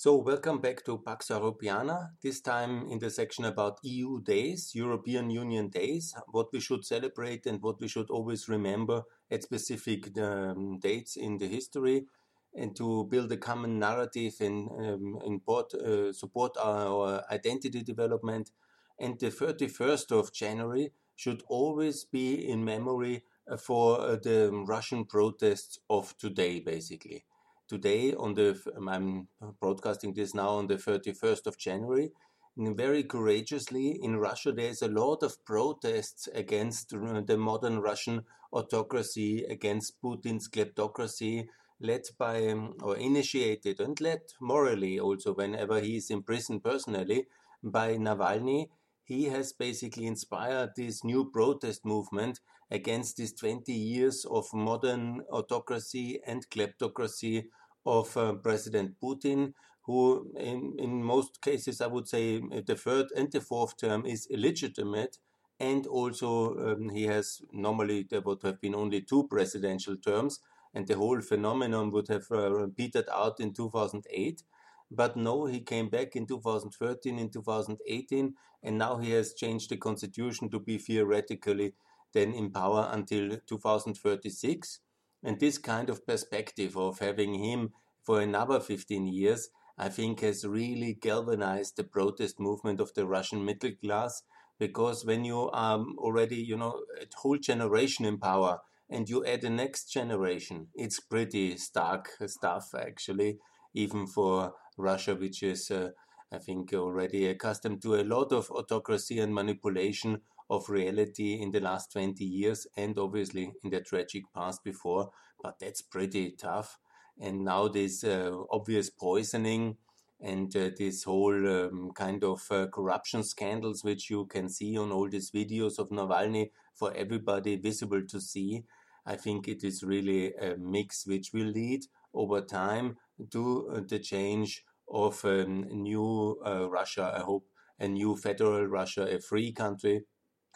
So, welcome back to Pax Europiana, this time in the section about EU days, European Union days, what we should celebrate and what we should always remember at specific um, dates in the history, and to build a common narrative and um, uh, support our, our identity development. And the 31st of January should always be in memory uh, for uh, the Russian protests of today, basically today on the I'm broadcasting this now on the 31st of January. Very courageously in Russia, there's a lot of protests against the modern Russian autocracy, against Putin's kleptocracy, led by um, or initiated and led morally also whenever he is in prison personally by Navalny. He has basically inspired this new protest movement against these 20 years of modern autocracy and kleptocracy of uh, President Putin, who in, in most cases, I would say the third and the fourth term is illegitimate. And also, um, he has normally there would have been only two presidential terms, and the whole phenomenon would have uh, petered out in 2008. But no, he came back in 2013, in 2018, and now he has changed the constitution to be theoretically then in power until 2036. And this kind of perspective of having him for another 15 years, I think has really galvanized the protest movement of the Russian middle class. Because when you are already, you know, a whole generation in power and you add the next generation, it's pretty stark stuff, actually, even for Russia, which is, uh, I think, already accustomed to a lot of autocracy and manipulation of reality in the last 20 years and obviously in the tragic past before, but that's pretty tough. And now this uh, obvious poisoning and uh, this whole um, kind of uh, corruption scandals, which you can see on all these videos of Navalny for everybody visible to see. I think it is really a mix which will lead over time to uh, the change of a um, new uh, Russia. I hope a new federal Russia, a free country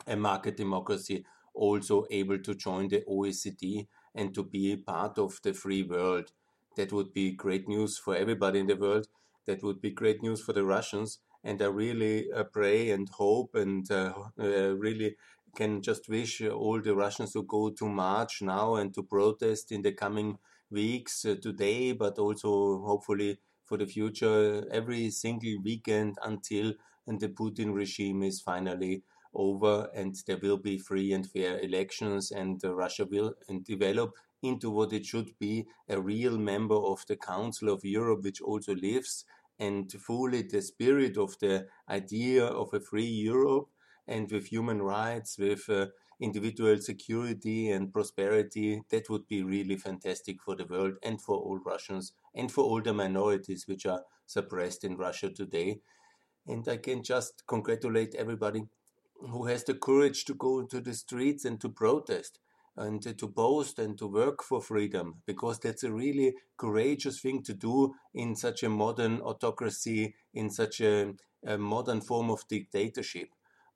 a market democracy also able to join the OECD and to be part of the free world. That would be great news for everybody in the world. That would be great news for the Russians. And I really uh, pray and hope and uh, uh, really can just wish all the Russians to go to march now and to protest in the coming weeks, uh, today, but also hopefully for the future, every single weekend until and the Putin regime is finally over and there will be free and fair elections and uh, Russia will develop into what it should be a real member of the Council of Europe, which also lives and fully the spirit of the idea of a free Europe and with human rights, with uh, individual security and prosperity. That would be really fantastic for the world and for all Russians and for all the minorities which are suppressed in Russia today. And I can just congratulate everybody who has the courage to go into the streets and to protest and to boast and to work for freedom because that's a really courageous thing to do in such a modern autocracy, in such a, a modern form of dictatorship.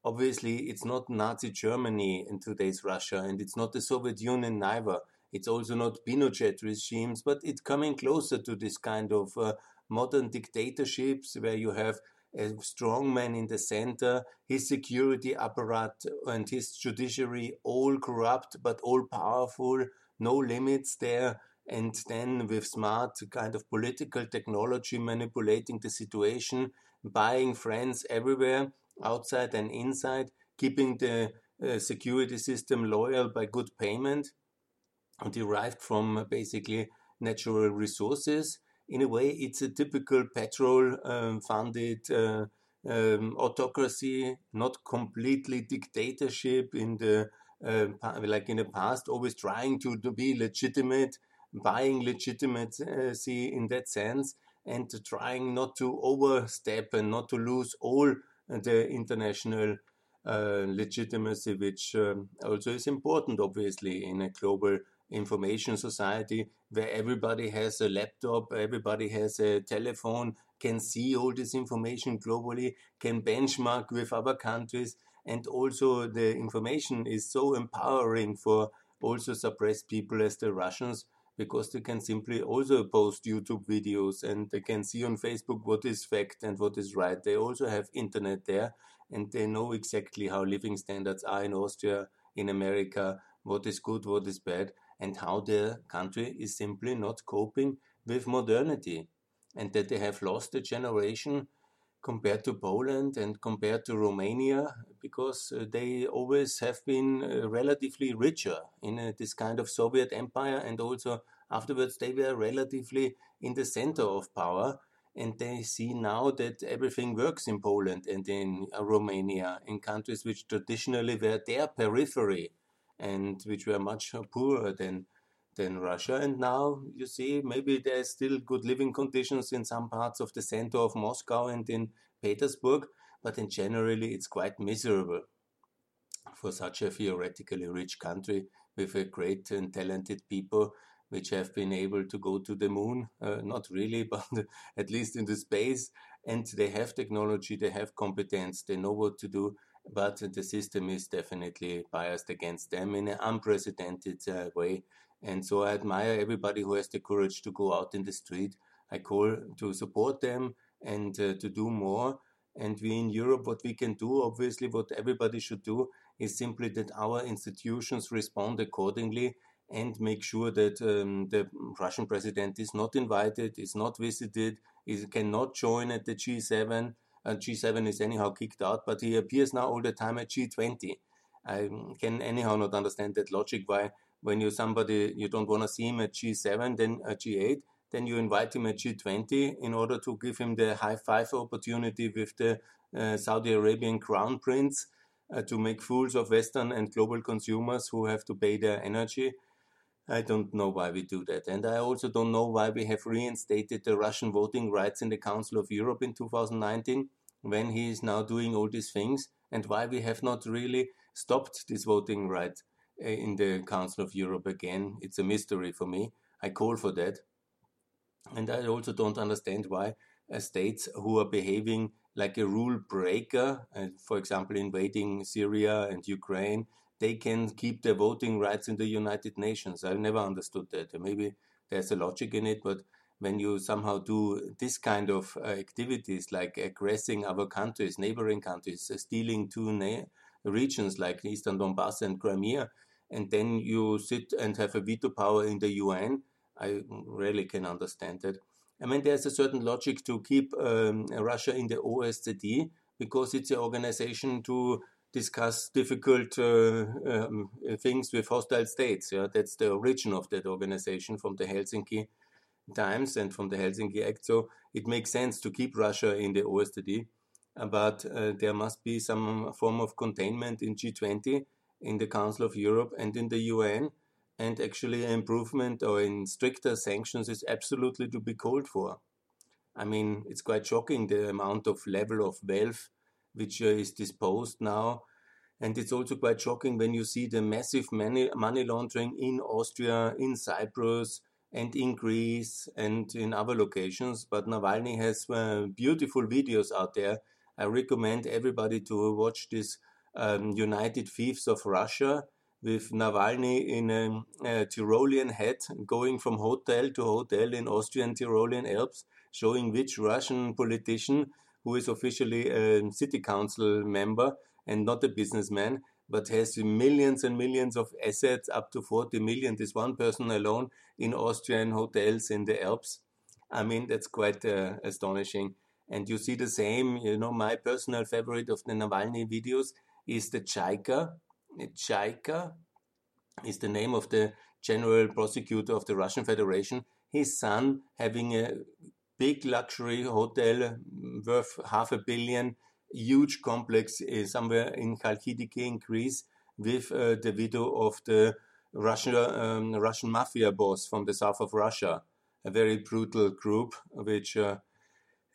Obviously, it's not Nazi Germany in today's Russia, and it's not the Soviet Union neither. It's also not Pinochet regimes, but it's coming closer to this kind of uh, modern dictatorships where you have a strong man in the center, his security apparatus and his judiciary all corrupt but all powerful, no limits there. And then with smart kind of political technology manipulating the situation, buying friends everywhere, outside and inside, keeping the uh, security system loyal by good payment derived from basically natural resources in a way, it's a typical petrol um, funded uh, um, autocracy, not completely dictatorship in the uh, like in the past, always trying to, to be legitimate, buying legitimacy in that sense, and trying not to overstep and not to lose all the international uh, legitimacy, which um, also is important, obviously, in a global information society where everybody has a laptop, everybody has a telephone, can see all this information globally, can benchmark with other countries, and also the information is so empowering for also suppressed people as the Russians, because they can simply also post YouTube videos and they can see on Facebook what is fact and what is right. They also have internet there and they know exactly how living standards are in Austria, in America, what is good, what is bad, and how their country is simply not coping with modernity. And that they have lost a generation compared to Poland and compared to Romania because uh, they always have been uh, relatively richer in uh, this kind of Soviet empire and also afterwards they were relatively in the center of power and they see now that everything works in Poland and in Romania in countries which traditionally were their periphery and which were much poorer than than Russia. And now you see, maybe there's still good living conditions in some parts of the center of Moscow and in Petersburg, but in generally it's quite miserable for such a theoretically rich country with a great and talented people which have been able to go to the moon, uh, not really, but at least in the space. And they have technology, they have competence, they know what to do, but the system is definitely biased against them in an unprecedented uh, way. And so I admire everybody who has the courage to go out in the street. I call to support them and uh, to do more. And we in Europe, what we can do, obviously, what everybody should do, is simply that our institutions respond accordingly and make sure that um, the Russian president is not invited, is not visited, is cannot join at the G7. Uh, G7 is anyhow kicked out, but he appears now all the time at G20. I can anyhow not understand that logic why when you somebody you don't want to see him at G7, then at G8, then you invite him at G20 in order to give him the high five opportunity with the uh, Saudi Arabian crown prince uh, to make fools of Western and global consumers who have to pay their energy. I don't know why we do that. And I also don't know why we have reinstated the Russian voting rights in the Council of Europe in 2019 when he is now doing all these things and why we have not really stopped this voting right uh, in the Council of Europe again. It's a mystery for me. I call for that. And I also don't understand why uh, states who are behaving like a rule breaker, uh, for example, invading Syria and Ukraine, they can keep their voting rights in the United Nations. I've never understood that. Maybe there's a logic in it, but when you somehow do this kind of uh, activities like aggressing other countries, neighboring countries, uh, stealing two na- regions like Eastern Donbass and Crimea, and then you sit and have a veto power in the UN, I really can understand that. I mean, there's a certain logic to keep um, Russia in the OSCE because it's an organization to discuss difficult uh, um, things with hostile states. Yeah, that's the origin of that organization from the Helsinki times and from the Helsinki Act. So it makes sense to keep Russia in the OSCE, but uh, there must be some form of containment in G20, in the Council of Europe, and in the UN. And actually, improvement or in stricter sanctions is absolutely to be called for. I mean, it's quite shocking the amount of level of wealth which uh, is disposed now. And it's also quite shocking when you see the massive money, money laundering in Austria, in Cyprus, and in Greece and in other locations. But Navalny has uh, beautiful videos out there. I recommend everybody to watch this um, United Thieves of Russia with Navalny in a, a, Tyrolean hat going from hotel to hotel in Austrian Tyrolean Alps, showing which Russian politician who is officially a city council member and not a businessman, but has millions and millions of assets, up to 40 million, this one person alone in Austrian hotels in the Alps. I mean, that's quite uh, astonishing. And you see the same, you know, my personal favorite of the Navalny videos is the Chaika. Chaika is the name of the general prosecutor of the Russian Federation. His son having a big luxury hotel worth half a billion, huge complex uh, somewhere in Chalkidiki in Greece with uh, the widow of the Russian, um, Russian mafia boss from the south of Russia, a very brutal group which uh,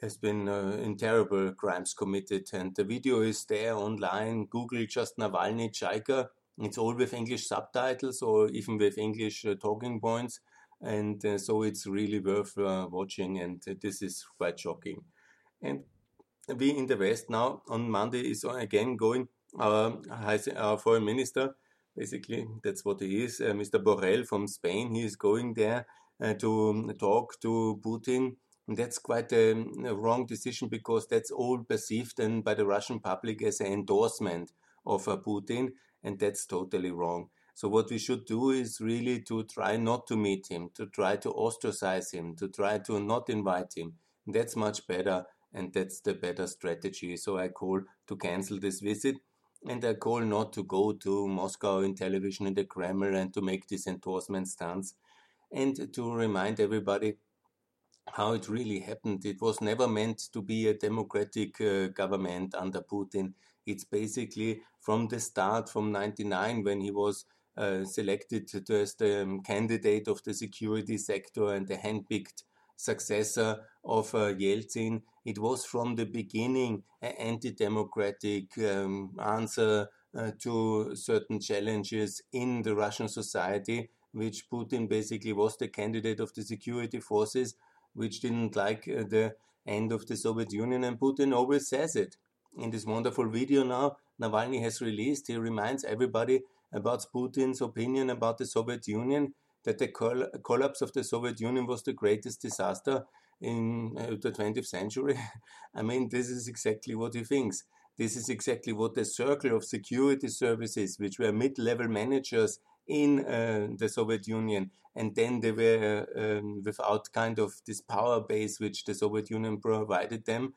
has been uh, in terrible crimes committed. And the video is there online. Google just Navalny Chaika. It's all with English subtitles or even with English uh, talking points and uh, so it's really worth watching and this is quite shocking and we in the west now on monday is again going our, our foreign minister basically. That's what he is. Uh, Mr. Borrell from Spain, he is going there uh, to talk to Putin. And that's quite a, a, wrong decision because that's all perceived then by the Russian public as an endorsement of uh, Putin, and that's totally wrong. So what we should do is really to try not to meet him, to try to ostracize him, to try to not invite him. That's much better, and that's the better strategy. So I call to cancel this visit and I call not to go to Moscow in television in the Kremlin and to make this endorsement stance and to remind everybody how it really happened. It was never meant to be a democratic uh, government under Putin. It's basically from the start, from 99, when he was uh, selected as the um, candidate of the security sector and the handpicked successor of uh, Yeltsin. It was from the beginning an anti democratic um, answer uh, to certain challenges in the Russian society, which Putin basically was the candidate of the security forces, which didn't like uh, the end of the Soviet Union, and Putin always says it. In this wonderful video now, Navalny has released, he reminds everybody about Putin's opinion about the Soviet Union that the coll collapse of the Soviet Union was the greatest disaster in uh, the 20th century. I mean, this is exactly what he thinks. This is exactly what the circle of security services, which were mid level managers in uh, the Soviet Union, and then they were uh, um, without kind of this power base which the Soviet Union provided them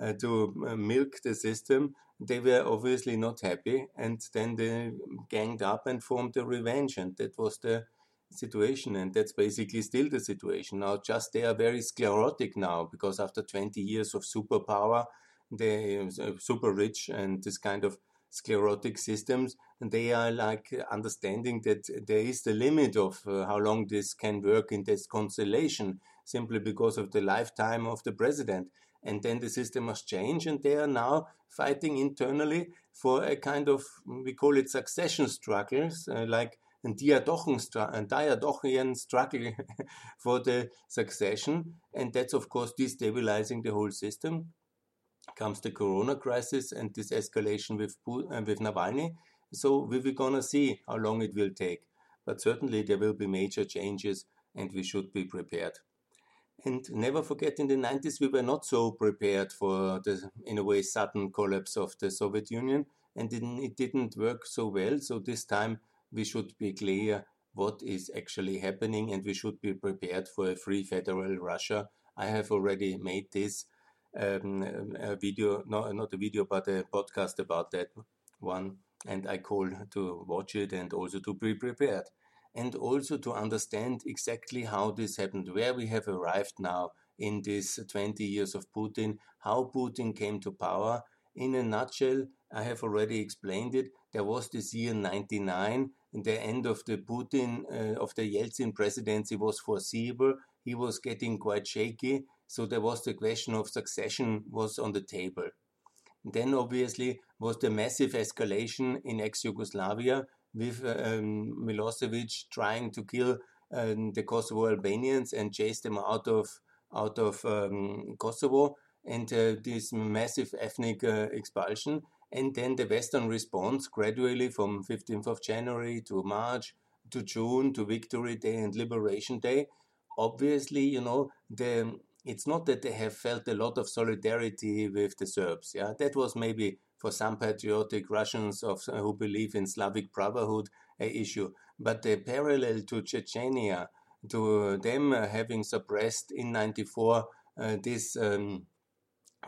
uh, to uh, milk the system. They were obviously not happy, and then they ganged up and formed a revenge, and that was the situation and that's basically still the situation. Now just they are very sclerotic now because after 20 years of superpower they are uh, super rich and this kind of sclerotic systems and they are like understanding that there is the limit of uh, how long this can work in this constellation simply because of the lifetime of the president. And then the system must change and they are now fighting internally for a kind of we call it succession struggles uh, like and diadochian struggle for the succession, and that's of course destabilizing the whole system. Comes the Corona crisis and this escalation with uh, with Navalny. So we're gonna see how long it will take, but certainly there will be major changes, and we should be prepared. And never forget, in the 90s, we were not so prepared for the, in a way, sudden collapse of the Soviet Union, and it didn't work so well. So this time we should be clear what is actually happening and we should be prepared for a free federal Russia. I have already made this um, a video, no, not a video, but a podcast about that one. And I call to watch it and also to be prepared. And also to understand exactly how this happened, where we have arrived now in this 20 years of Putin, how Putin came to power. In a nutshell, I have already explained it. There was this year 99 the end of the Putin, uh, of the Yeltsin presidency was foreseeable. He was getting quite shaky. So there was the question of succession was on the table. Then obviously was the massive escalation in ex-Yugoslavia with um, Milosevic trying to kill um, the Kosovo Albanians and chase them out of out of um, Kosovo and uh, this massive ethnic uh, expulsion and then the Western response gradually from 15th of January to March to June to Victory Day and Liberation Day. Obviously, you know, the it's not that they have felt a lot of solidarity with the Serbs. Yeah, that was maybe for some patriotic Russians of who believe in Slavic brotherhood a issue. But the parallel to Chechnya, to them having suppressed in '94 uh, this um,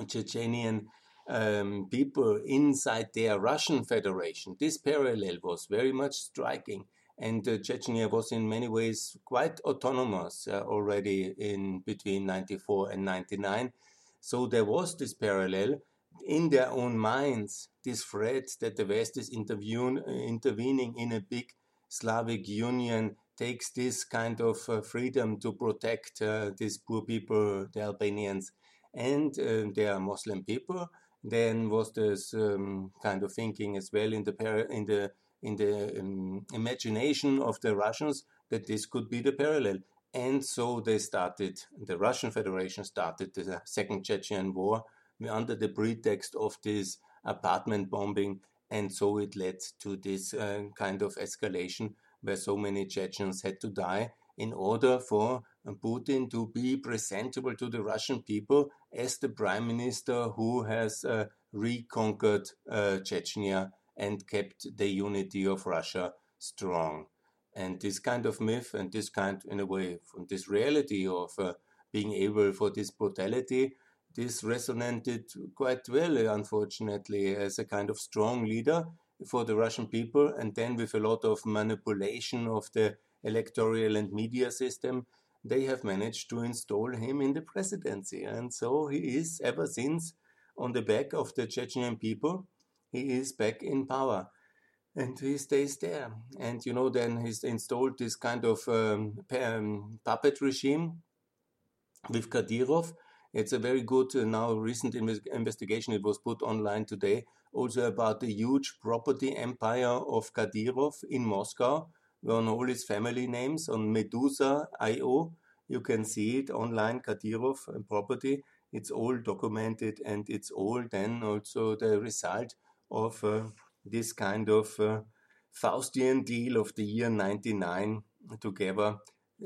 Chechenian um, people inside their Russian Federation. This parallel was very much striking. And uh, Chechnya was in many ways quite autonomous uh, already in between 94 and 99. So there was this parallel in their own minds, this threat that the West is intervening in a big Slavic union takes this kind of uh, freedom to protect uh, these poor people, the Albanians, and uh, they are Muslim people then was this um, kind of thinking as well in the in the in the um, imagination of the Russians that this could be the parallel. And so they started, the Russian Federation started the Second Chechen War under the pretext of this apartment bombing And so it led to this uh, kind of escalation where so many Chechens had to die in order for Putin to be presentable to the Russian people as the prime minister who has uh, reconquered uh, Chechnya and kept the unity of Russia strong. And this kind of myth and this kind, in a way, from this reality of uh, being able for this brutality, this resonated quite well, unfortunately, as a kind of strong leader for the Russian people, and then with a lot of manipulation of the electoral and media system, they have managed to install him in the presidency. And so he is, ever since, on the back of the Chechnyan people, he is back in power. And he stays there. And, you know, then he's installed this kind of um, um, puppet regime with Kadyrov. It's a very good, uh, now recent investigation, it was put online today, also about the huge property empire of Kadyrov in Moscow, on all his family names on Meduza.io. You can see it online, Kadyrov property. It's all documented and it's all then also the result of uh, this kind of uh, Faustian deal of the year 99 together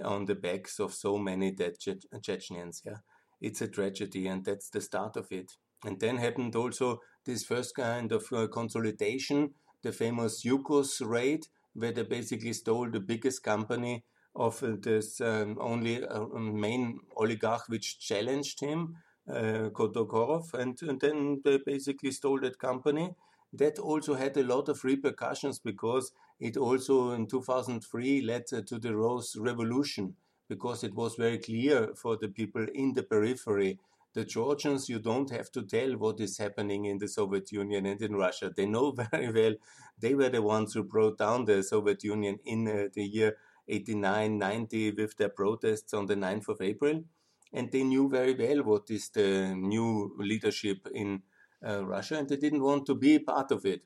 on the backs of so many dead che Chechens. Yeah, it's a tragedy, and that's the start of it. And then happened also this first kind of uh, consolidation, the famous Yukos raid, where they basically stole the biggest company of this um, only uh, main oligarch which challenged him, uh, Khodokorov, and, and then they basically stole that company. That also had a lot of repercussions because it also in 2003 led to the Rose Revolution because it was very clear for the people in the periphery the Georgians, you don't have to tell what is happening in the Soviet Union and in Russia. They know very well. They were the ones who brought down the Soviet Union in uh, the year 89, 90 with their protests on the 9th of April. And they knew very well what is the new leadership in uh, Russia, and they didn't want to be part of it.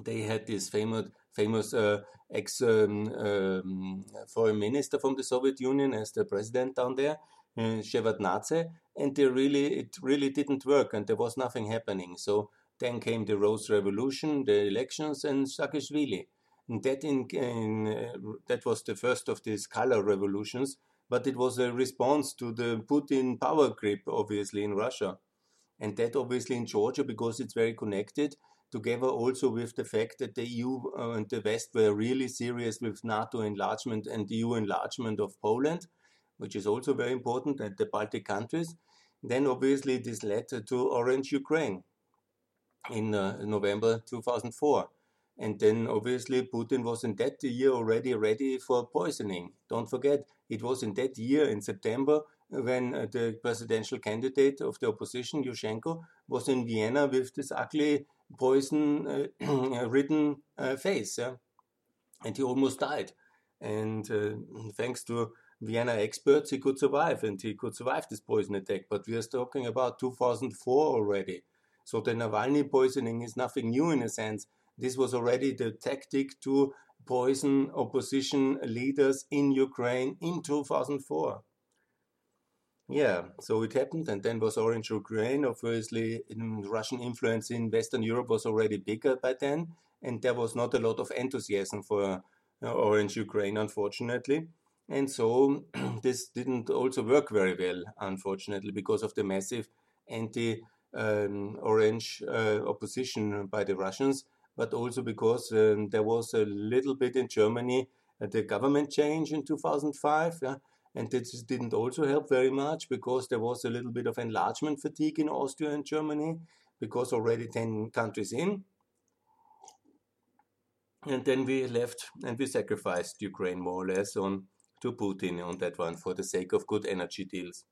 They had this famous, famous uh, ex um, um, foreign minister from the Soviet Union as the president down there, uh, Shevardnadze, and they really it really didn't work, and there was nothing happening. So then came the Rose Revolution, the elections, and Saakashvili. And that in, in uh, that was the first of these color revolutions, but it was a response to the Putin power grip, obviously in Russia, and that obviously in Georgia because it's very connected. Together also with the fact that the EU uh, and the West were really serious with NATO enlargement and EU enlargement of Poland, which is also very important, and the Baltic countries. Then obviously this led to Orange Ukraine in uh, November 2004. And then obviously Putin was in that year already ready for poisoning. Don't forget, it was in that year in September when uh, the presidential candidate of the opposition, Yushchenko, was in Vienna with this ugly poison uh, ridden uh, face. Yeah? And he almost died. And uh, thanks to Vienna experts, he could survive and he could survive this poison attack. But we are talking about 2004 already. So the Navalny poisoning is nothing new in a sense. This was already the tactic to poison opposition leaders in Ukraine in 2004. Yeah, so it happened, and then was Orange Ukraine. Obviously, Russian influence in Western Europe was already bigger by then, and there was not a lot of enthusiasm for uh, Orange Ukraine, unfortunately. And so this didn't also work very well, unfortunately, because of the massive anti um, orange uh, opposition by the Russians, but also because um, there was a little bit in Germany uh, the government change in 2005. Yeah? And this didn't also help very much because there was a little bit of enlargement fatigue in Austria and Germany because already 10 countries in. And then we left and we sacrificed Ukraine more or less on to Putin on that one for the sake of good energy deals.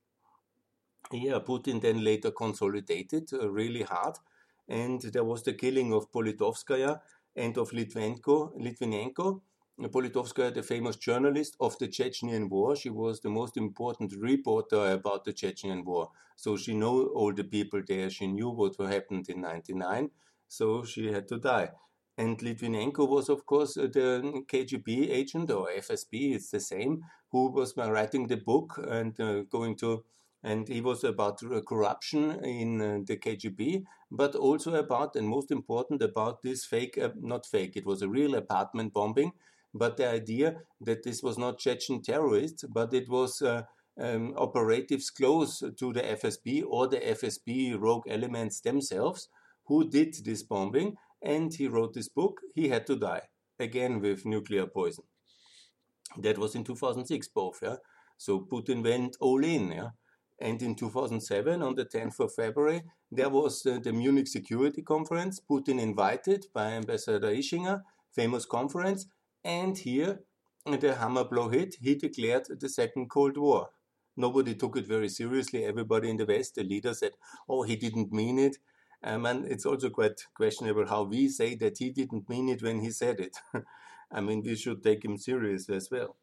Yeah, Putin then later consolidated uh, really hard, and there was the killing of Politkovskaya and of Litvenko, Litvinenko. Politkovskaya, the famous journalist of the Chechenian War, she was the most important reporter about the Chechenian War. So she knew all the people there. She knew what happened in 99. So she had to die. And Litvinenko was, of course, uh, the KGB agent or FSB, it's the same, who was writing the book and uh, going to and he was about corruption in uh, the KGB, but also about, and most important, about this fake, uh, not fake, it was a real apartment bombing, but the idea that this was not Chechen terrorists, but it was uh, um, operatives close to the FSB or the FSB rogue elements themselves who did this bombing, and he wrote this book. He had to die again with nuclear poison. That was in 2006, both. Yeah? So Putin went all in. Yeah? And in 2007, on the 10th of February, there was uh, the Munich Security Conference. Putin invited by Ambassador Ischinger, famous conference. And here, the hammer blow hit. He declared the Second Cold War. Nobody took it very seriously. Everybody in the West, the leader said, oh, he didn't mean it. Um, and it's also quite questionable how we say that he didn't mean it when he said it. I mean, we should take him serious as well.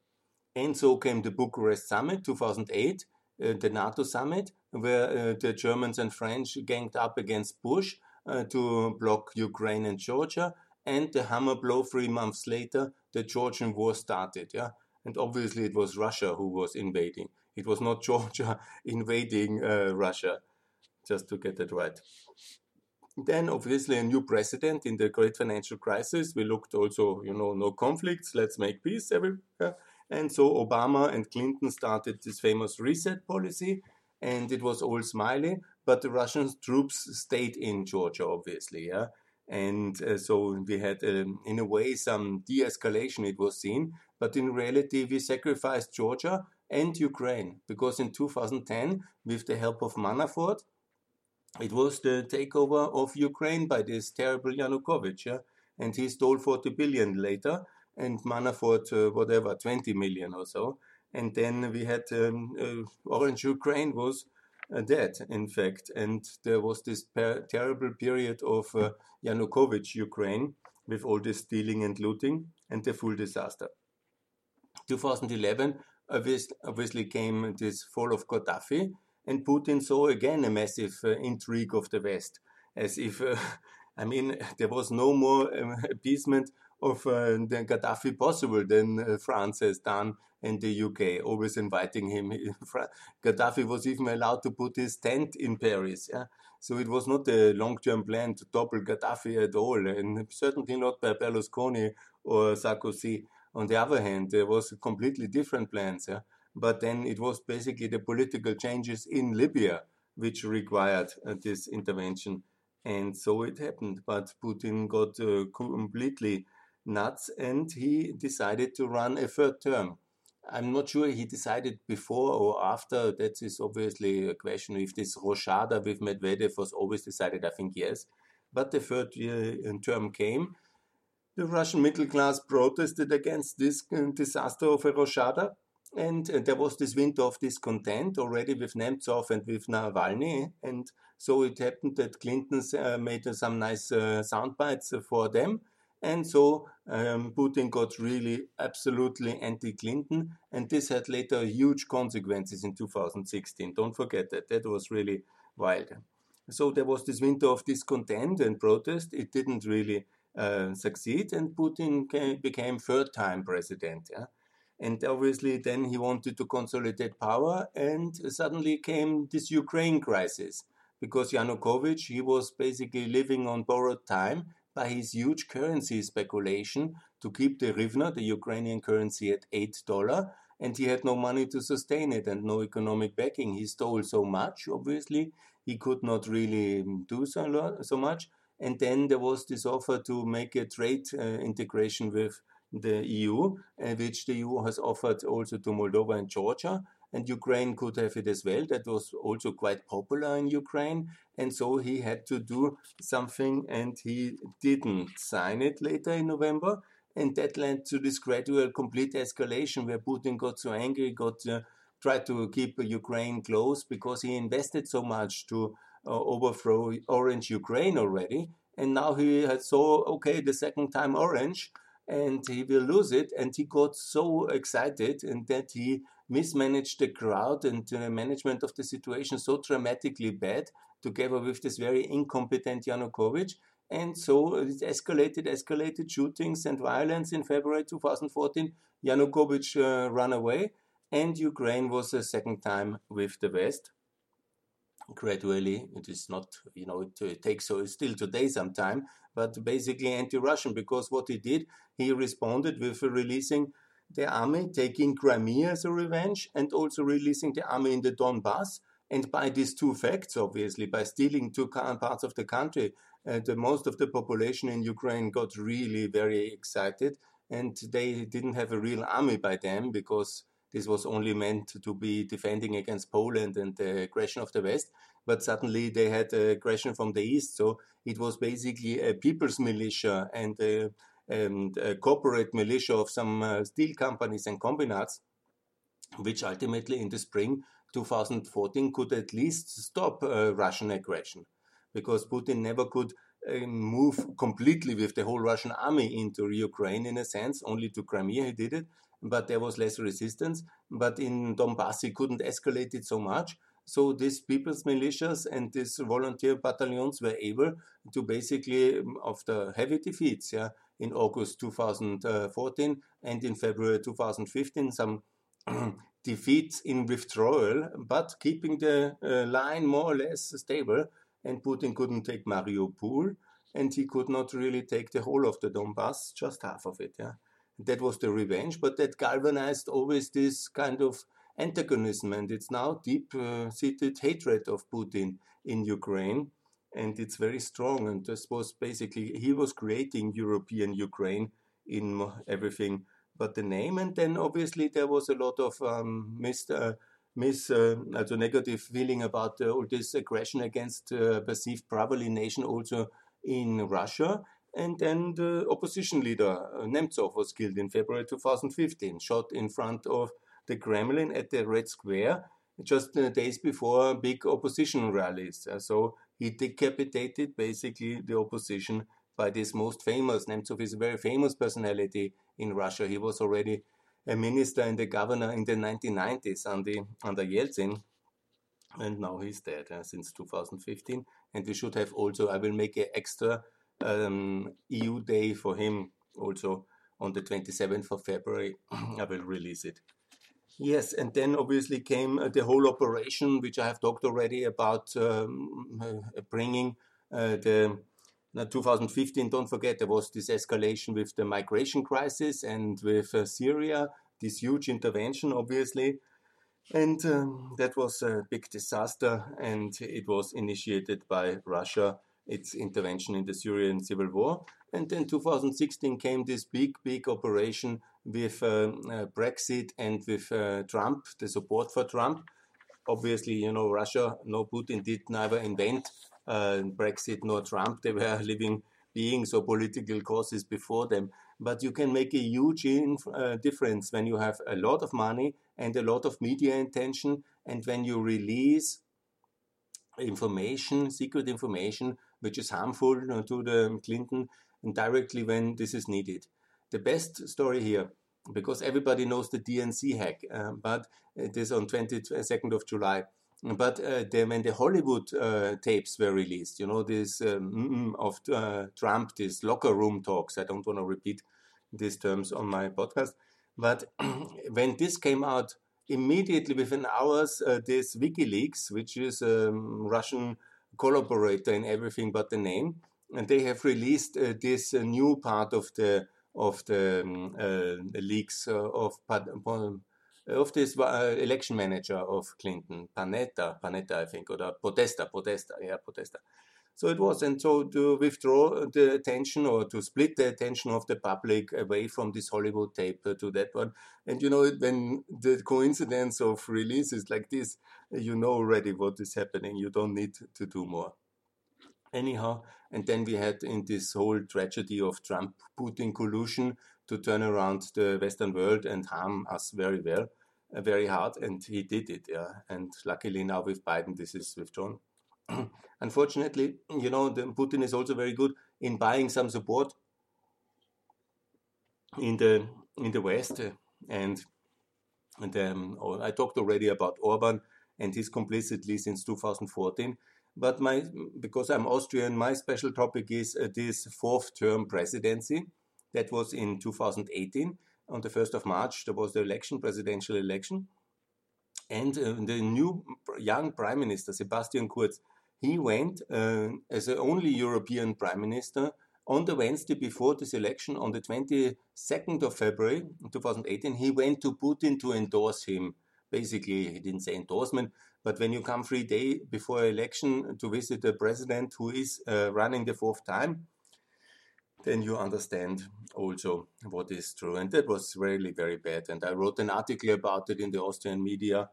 And so came the Bucharest Summit 2008, uh, the NATO summit, where uh, the Germans and French ganged up against Bush uh, to block Ukraine and Georgia. And the hammer blow three months later, the Georgian war started. Yeah, and obviously it was Russia who was invading. It was not Georgia invading uh, Russia. Just to get that right. Then, obviously, a new president in the great financial crisis. We looked also, you know, no conflicts, let's make peace everywhere. And so Obama and Clinton started this famous reset policy, and it was all smiley. But the Russian troops stayed in Georgia, obviously, yeah. And uh, so we had, um, in a way, some de escalation, it was seen. But in reality, we sacrificed Georgia and Ukraine because in 2010, with the help of Manafort, it was the takeover of Ukraine by this terrible Yanukovych, yeah? and he stole 40 billion later, and Manafort, uh, whatever, 20 million or so. And then we had um, uh, Orange Ukraine was uh, dead, in fact, and there was this per- terrible period of uh, Yanukovych Ukraine with all this stealing and looting and the full disaster. 2011 obviously, obviously came this fall of Gaddafi, and Putin saw again a massive uh, intrigue of the West, as if, uh, I mean, there was no more um, appeasement of uh, the Gaddafi possible than uh, France has done and the UK, always inviting him. Gaddafi was even allowed to put his tent in Paris. Yeah? So it was not a long-term plan to topple Gaddafi at all, and certainly not by Berlusconi or Sarkozy. On the other hand, there was completely different plans. Yeah? But then it was basically the political changes in Libya which required uh, this intervention. And so it happened. But Putin got uh, completely nuts and he decided to run a third term. I'm not sure he decided before or after. That is obviously a question. If this Rochade with Medvedev was always decided, I think yes. But the third uh, term came. The Russian middle class protested against this uh, disaster of a Rochade and uh, there was this winter of discontent already with Nemtsov and with Navalny. And so it happened that Clinton uh, made uh, some nice uh, sound bites for them. And so um, Putin got really absolutely anti Clinton. And this had later huge consequences in 2016. Don't forget that. That was really wild. So there was this winter of discontent and protest. It didn't really uh, succeed. And Putin came, became third time president. Yeah? And obviously, then he wanted to consolidate power, and suddenly came this Ukraine crisis because Yanukovych he was basically living on borrowed time by his huge currency speculation to keep the hryvnia, the Ukrainian currency, at eight dollar, and he had no money to sustain it and no economic backing. He stole so much, obviously, he could not really do so, so much. And then there was this offer to make a trade uh, integration with the EU, uh, which the EU has offered also to Moldova and Georgia. And Ukraine could have it as well. That was also quite popular in Ukraine. And so he had to do something and he didn't sign it later in November. And that led to this gradual complete escalation where Putin got so angry, got uh, tried to keep Ukraine close because he invested so much to uh, overthrow Orange Ukraine already. And now he had saw, okay, the second time Orange and he will lose it. And he got so excited and that he mismanaged the crowd and the management of the situation so dramatically bad together with this very incompetent Yanukovych. And so it escalated, escalated shootings and violence in February 2014. Yanukovych uh, ran away, and Ukraine was a second time with the West. Gradually. It is not, you know, it, it takes so still today some time, but basically anti-Russian because what he did, he responded with releasing the army, taking Crimea as a revenge, and also releasing the army in the Donbass. And by these two facts, obviously, by stealing two parts of the country, uh, the most of the population in Ukraine got really very excited, and they didn't have a real army by then because this was only meant to be defending against Poland and the aggression of the West. But suddenly they had aggression from the East, so it was basically a people's militia and a, and a corporate militia of some uh, steel companies and combinats, which ultimately in the spring 2014 could at least stop uh, Russian aggression, because Putin never could uh, move completely with the whole Russian army into Ukraine in a sense. Only to Crimea he did it, but there was less resistance. But in Donbass, he couldn't escalate it so much. So these people's militias and these volunteer battalions were able to basically, um, after heavy defeats, yeah, in August 2014 and in February 2015, some defeats in withdrawal, but keeping the uh, line more or less stable. And Putin couldn't take Mariupol, and he could not really take the whole of the Donbass, just half of it. Yeah that was the revenge, but that galvanized always this kind of antagonism, and it's now deep-seated uh, hatred of Putin in Ukraine, and it's very strong. And this was basically he was creating European Ukraine in everything but the name, and then obviously there was a lot of um, mis, uh, uh, also negative feeling about uh, all this aggression against uh, perceived brotherly nation also in Russia and then the opposition leader, uh, Nemtsov, was killed in February 2015, shot in front of the Kremlin at the Red Square just uh, days before big opposition rallies. Uh, so he decapitated basically the opposition by this most famous. Nemtsov is a very famous personality in Russia. He was already a minister and a governor in the 1990s under, under Yeltsin. And now he's dead uh, since 2015. And we should have also, I will make an extra um, EU Day for him also on the 27th of February. I will release it. Yes, and then obviously came uh, the whole operation, which I have talked already about um, uh, bringing uh, the 2015. Don't forget there was this escalation with the migration crisis and with uh, Syria, this huge intervention, obviously, and um, that was a big disaster, and it was initiated by Russia its intervention in the Syrian civil war. And then 2016 came this big, big operation with uh, uh, Brexit and with uh, Trump, the support for Trump. Obviously, you know, Russia, no Putin did neither invent uh, Brexit nor Trump. They were living beings or political causes before them. But you can make a huge uh, difference when you have a lot of money and a lot of media attention, and when you release information, secret information which is harmful to the Clinton directly when this is needed. The best story here, because everybody knows the DNC hack, uh, but it is on 22nd of July. But uh, the, when the Hollywood uh, tapes were released, you know, this um, of uh, Trump, these locker room talks, I don't want to repeat these terms on my podcast, but when this came out, immediately within hours, uh, this WikiLeaks, which is um, Russian collaborator in everything but the name. And they have released uh, this uh, new part of the of the, um, uh, the leaks uh, of of this uh, election manager of Clinton, Panetta, Panetta, I think, or Podesta, Podesta, yeah, Podesta. So it was, and so to withdraw the attention or to split the attention of the public away from this Hollywood tape to that one. And you know, when the coincidence of releases like this, you know already what is happening. You don't need to do more. Anyhow, and then we had in this whole tragedy of Trump Putin collusion to turn around the Western world and harm us very well, uh, very hard, and he did it. Yeah, and luckily now with Biden, this is withdrawn. Unfortunately, you know, the, Putin is also very good in buying some support in the in the West, uh, and and um, oh, I talked already about Orban and his complicity since 2014. But my because I'm Austrian, my special topic is uh, this fourth term presidency that was in 2018 on the 1st of March. There was the election, presidential election, And uh, the new young prime minister, Sebastian Kurz, he went uh, as the only European prime minister on the Wednesday before this election, on the 22nd of February 2018, he went to Putin to endorse him. Basically, he didn't say endorsement, but when you come three days before election to visit the president who is uh, running the fourth time, then you understand also what is true. And that was really very bad. And I wrote an article about it in the Austrian media,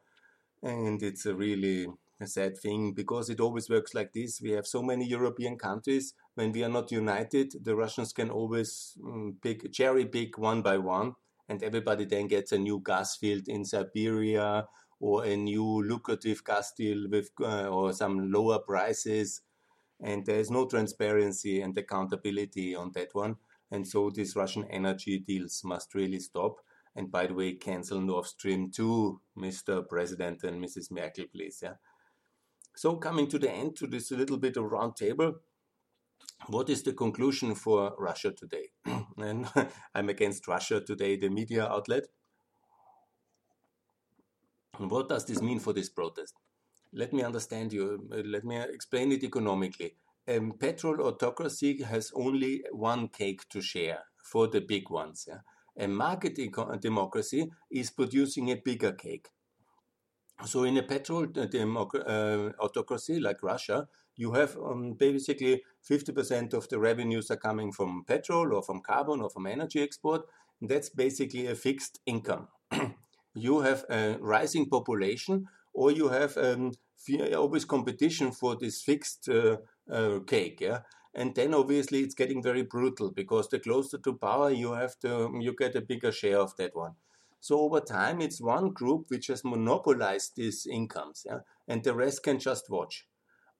and it's a really a sad thing because it always works like this. We have so many European countries. When we are not united, the Russians can always um, pick cherry pick one by one, and everybody then gets a new gas field in Siberia or a new lucrative gas deal with uh, or some lower prices and there is no transparency and accountability on that one. And so these Russian energy deals must really stop. And by the way, cancel Nord Stream 2, Mr. President and Mrs. Merkel, please. Yeah. So coming to the end to this little bit of round table, what is the conclusion for Russia today? and I'm against Russia today, the media outlet. And what does this mean for this protest? Let me understand you. Uh, let me explain it economically. Um, petrol autocracy has only one cake to share for the big ones. Yeah? A market democracy is producing a bigger cake. So, in a petrol uh, uh, autocracy like Russia, you have um, basically 50% of the revenues are coming from petrol or from carbon or from energy export. And that's basically a fixed income. you have a rising population or you have um, always competition for this fixed uh, uh, cake. Yeah? And then obviously it's getting very brutal because the closer to power you have to, you get a bigger share of that one. So over time, it's one group which has monopolized these incomes, yeah? and the rest can just watch.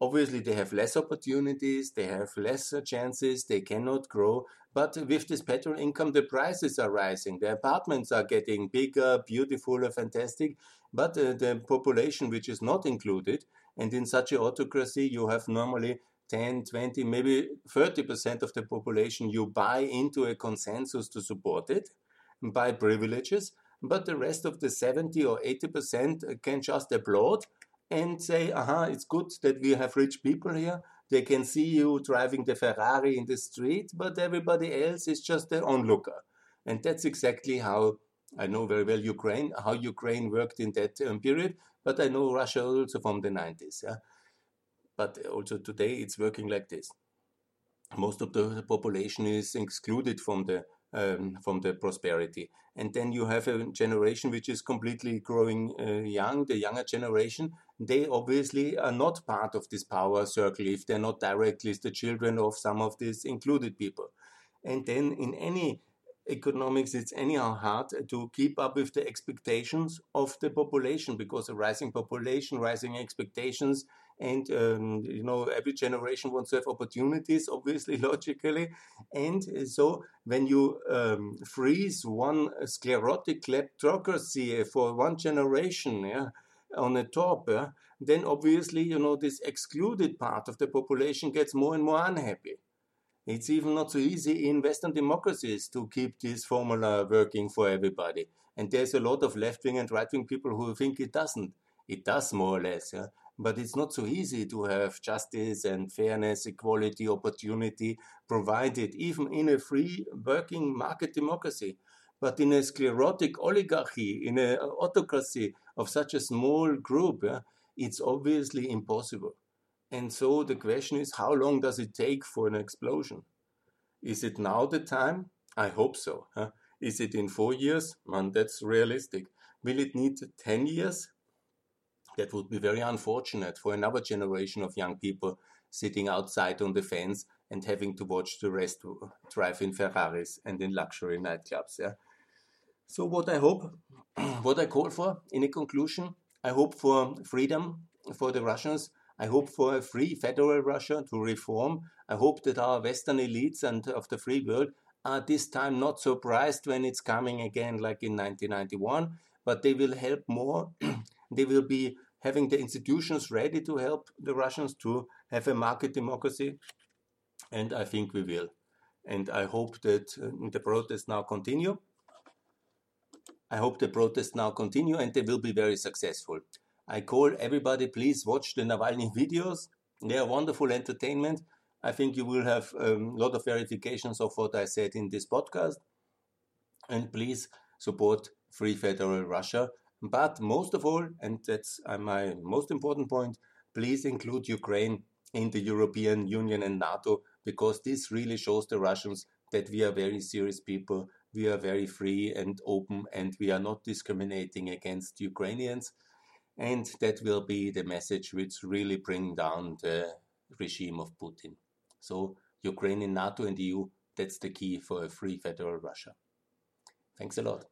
Obviously, they have less opportunities, they have lesser uh, chances, they cannot grow. But with this petrol income, the prices are rising. The apartments are getting bigger, beautiful, uh, fantastic. But uh, the population, which is not included, and in such an autocracy, you have normally 10, 20, maybe 30% of the population, you buy into a consensus to support it, buy privileges, but the rest of the 70 or 80% uh, can just applaud and say, aha, it's good that we have rich people here. They can see you driving the Ferrari in the street, but everybody else is just an onlooker. And that's exactly how I know very well Ukraine, how Ukraine worked in that um, period, but I know Russia also from the 90s. Yeah? But also today it's working like this. Most of the population is excluded from the um, from the prosperity. And then you have a generation which is completely growing uh, young, the younger generation. They obviously are not part of this power circle if they're not directly the children of some of these included people. And then in any economics, it's anyhow hard to keep up with the expectations of the population because a rising population, rising expectations, and um, you know every generation wants to have opportunities obviously logically and so when you um, freeze one sclerotic kleptocracy for one generation yeah, on the top yeah, then obviously you know this excluded part of the population gets more and more unhappy it's even not so easy in Western democracies to keep this formula working for everybody. And there's a lot of left wing and right wing people who think it doesn't. It does more or less. Yeah? But it's not so easy to have justice and fairness, equality, opportunity provided, even in a free working market democracy. But in a sclerotic oligarchy, in an uh, autocracy of such a small group, yeah, it's obviously impossible. And so the question is how long does it take for an explosion? Is it now the time? I hope so. Huh? Is it in four years? Man, that's realistic. Will it need 10 years? That would be very unfortunate for another generation of young people sitting outside on the fence and having to watch the rest drive in Ferraris and in luxury nightclubs. Yeah? So, what I hope, what I call for in a conclusion, I hope for freedom for the Russians. I hope for a free federal Russia to reform. I hope that our Western elites and of the free world are this time not surprised when it's coming again like in 1991, but they will help more. they will be having the institutions ready to help the Russians to have a market democracy. And I think we will. And I hope that uh, the protests now continue. I hope the protests now continue and they will be very successful. I call everybody, please watch the Navalny videos. They are wonderful entertainment. I think you will have a um, lot of verifications of what I said in this podcast. And please support Free Federal Russia. But most of all, and that's uh, my most important point, please include Ukraine in the European Union and NATO because this really shows the Russians that we are very serious people, we are very free and open, and we are not discriminating against Ukrainians. And that will be the message which really bring down the regime of Putin. So Ukraine in NATO and EU, that's the key for a free federal Russia. Thanks a lot.